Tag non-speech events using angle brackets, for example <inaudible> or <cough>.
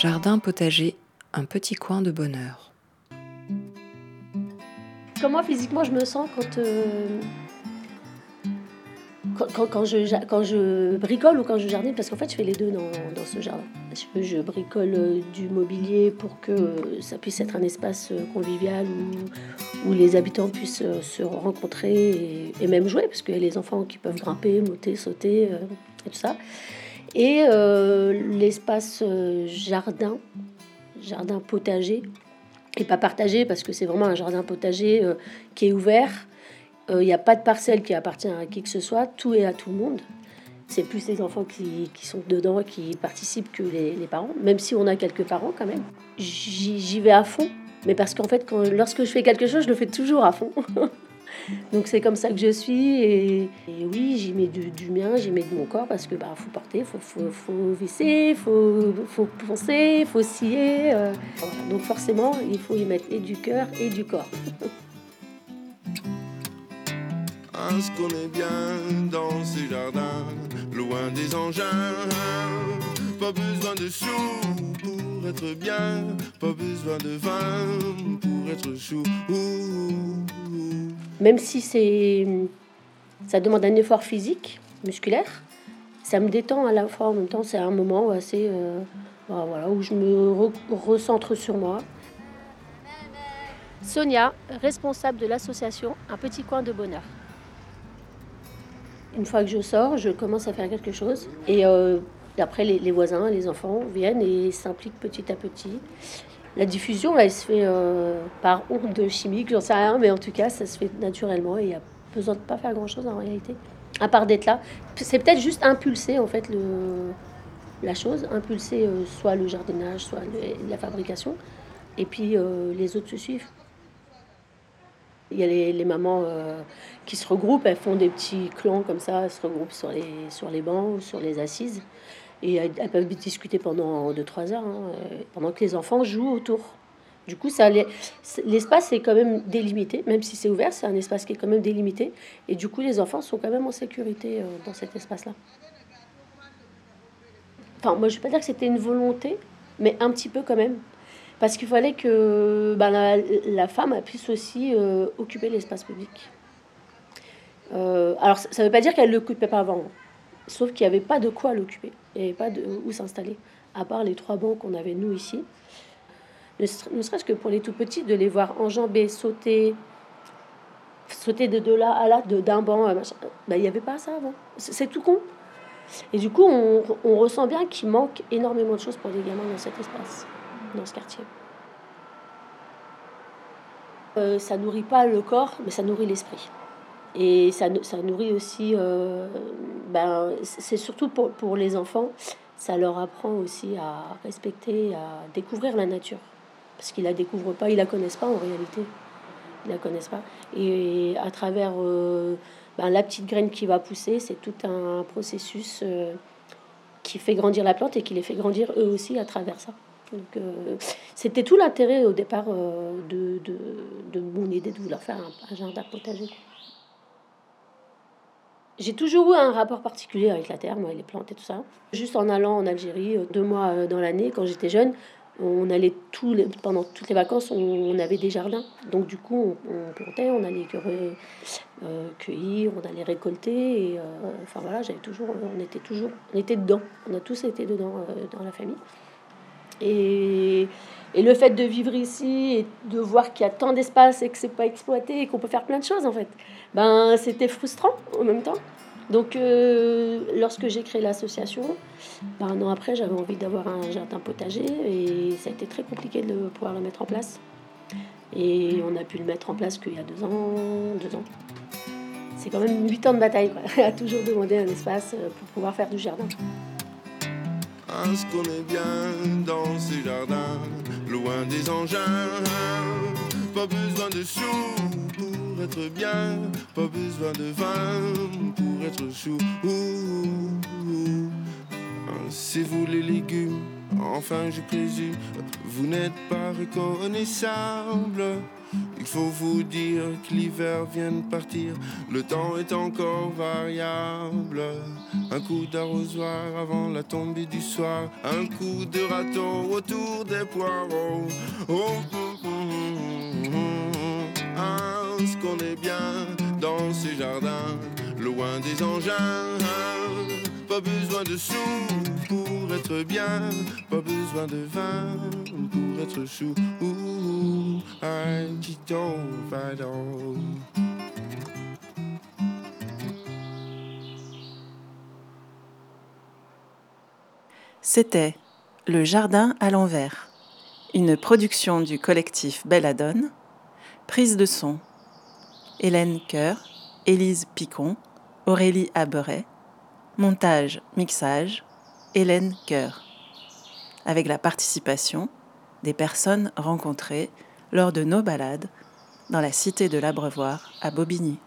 Jardin potager, un petit coin de bonheur. Comment physiquement je me sens quand, euh, quand, quand, je, quand je bricole ou quand je jardine, parce qu'en fait je fais les deux dans, dans ce jardin. Je, je, bricole euh, du mobilier pour que euh, ça puisse être un espace convivial où, où les habitants puissent se rencontrer et, et, même jouer, parce qu'il y a les enfants qui peuvent grimper, monter, sauter et tout ça. Et l'espace jardin, jardin potager, et pas partagé parce que c'est vraiment un jardin potager euh, qui est ouvert. Il euh, n'y a pas de parcelle qui appartient à qui que ce soit, tout est à tout le monde. C'est plus les enfants qui, qui, sont dedans, qui participent que les, parents, même si on a quelques parents quand même. J'y vais à fond, mais parce qu'en fait, lorsque je fais quelque chose, je le fais toujours à fond. <laughs> Donc c'est comme ça que je suis. Et, et oui, j'y mets du, du mien, j'y mets de mon corps parce que bah faut porter, faut, faut, faut visser, faut, faut poncer, faut scier. Euh. Donc forcément, il faut y mettre et du cœur et du corps. On se connaît bien dans ces jardins, loin des engins. Pas besoin de sous pour être bien, pas besoin de vin pour être chou. Même si c'est, ça demande un effort physique, musculaire, ça me détend à la fois en même temps. C'est un moment assez, euh, voilà, où je me re recentre sur moi. Sonia, responsable de l'association Un petit coin de bonheur. Une fois que je sors, je commence à faire quelque chose. Et euh, après, les, voisins, les enfants viennent et s'impliquent petit à petit. La diffusion, elle se fait euh, par onde chimique, j'en sais rien, mais en tout cas, ça se fait naturellement et il n'y a besoin de pas faire grand-chose en réalité. À part d'être là. C'est peut-être juste impulser, en fait, le, la chose. Impulser euh, soit le jardinage, soit la fabrication. Et puis, euh, les autres se suivent. Il y a les, les mamans euh, qui se regroupent, elles font des petits clans comme ça, elles se regroupent sur les, sur les bancs ou sur les assises. Et elles, peuvent discuter pendant 2-3 heures, hein, pendant que les enfants jouent autour. Du coup, l'espace est quand même délimité, même si c'est ouvert, c'est un espace qui est quand même délimité. Et du coup, les enfants sont quand même en sécurité euh, dans cet espace-là. Enfin, moi, je ne vais pas dire que c'était une volonté, mais un petit peu quand même. Parce qu'il fallait que ben, la, femme puisse aussi euh, occuper l'espace public. Euh, alors, ça ne veut pas dire qu'elle ne l'occupait pas avant, sauf qu'il n'y avait pas de quoi l'occuper, il pas de, où s'installer, à part les trois bancs qu'on avait nous ici. Ne, ne serait-ce que pour les tout petits, de les voir enjamber, sauter, sauter de, de là à là, d'un banc, ben, il n'y avait pas ça avant. C'est tout con. Et du coup, on, on ressent bien qu'il manque énormément de choses pour les gamins dans cet espace dans ce quartier. Euh, ça nourrit pas le corps, mais ça nourrit l'esprit. Et ça, ça nourrit aussi, euh, ben, c'est surtout pour, pour les enfants, ça leur apprend aussi à respecter, à découvrir la nature. Parce qu'ils la découvrent pas, ils la connaissent pas en réalité. Ils la connaissent pas. Et à travers euh, ben, la petite graine qui va pousser, c'est tout un processus euh, qui fait grandir la plante et qui les fait grandir eux aussi à travers ça. Donc, euh, c'était tout l'intérêt au départ de, de, de, mon idée de vouloir faire un, un jardin potager. J'ai toujours eu un rapport particulier avec la terre, moi, les plantes et tout ça. Juste en allant en Algérie, euh, deux mois dans l'année, quand j'étais jeune, on allait tous les, pendant toutes les vacances, on, avait des jardins. Donc du coup, on, plantait, on allait cueillir, euh, on allait récolter. Euh, enfin voilà, j'avais toujours, on était toujours, on était dedans. On a tous été dedans dans la famille. Et, et, le fait de vivre ici et de voir qu'il y a tant d'espace et que c'est pas exploité et qu'on peut faire plein de choses en fait, ben c'était frustrant en même temps. Donc euh, lorsque j'ai créé l'association, ben, un an après j'avais envie d'avoir un jardin potager et ça a été très compliqué de pouvoir le mettre en place. Et on a pu le mettre en place qu'il y a deux ans, deux ans. C'est quand même huit ans de bataille, quoi, <laughs> à toujours demander un espace pour pouvoir faire du jardin. Bien dans loin des engins. Pas besoin de sous pour être bien, pas besoin de vin pour être chou. C'est vous les légumes. Enfin, je présume, vous n'êtes pas reconnaissable. Il faut vous dire que l'hiver vient de partir, le temps est encore variable. Un coup d'arrosoir avant la tombée du soir, un coup de râteau autour des poireaux. Oh, ce qu'on est bien dans ces jardins, loin des engins. Pas besoin de sous pour être bien, pas besoin de vin pour être chou. C'était Le Jardin à l'envers, une production du collectif Belladone, prise de son Hélène Coeur, Élise Picon, Aurélie Aberet, montage, mixage, Hélène Coeur, avec la participation des personnes rencontrées lors de nos balades dans la cité de l'Abreuvoir à Bobigny.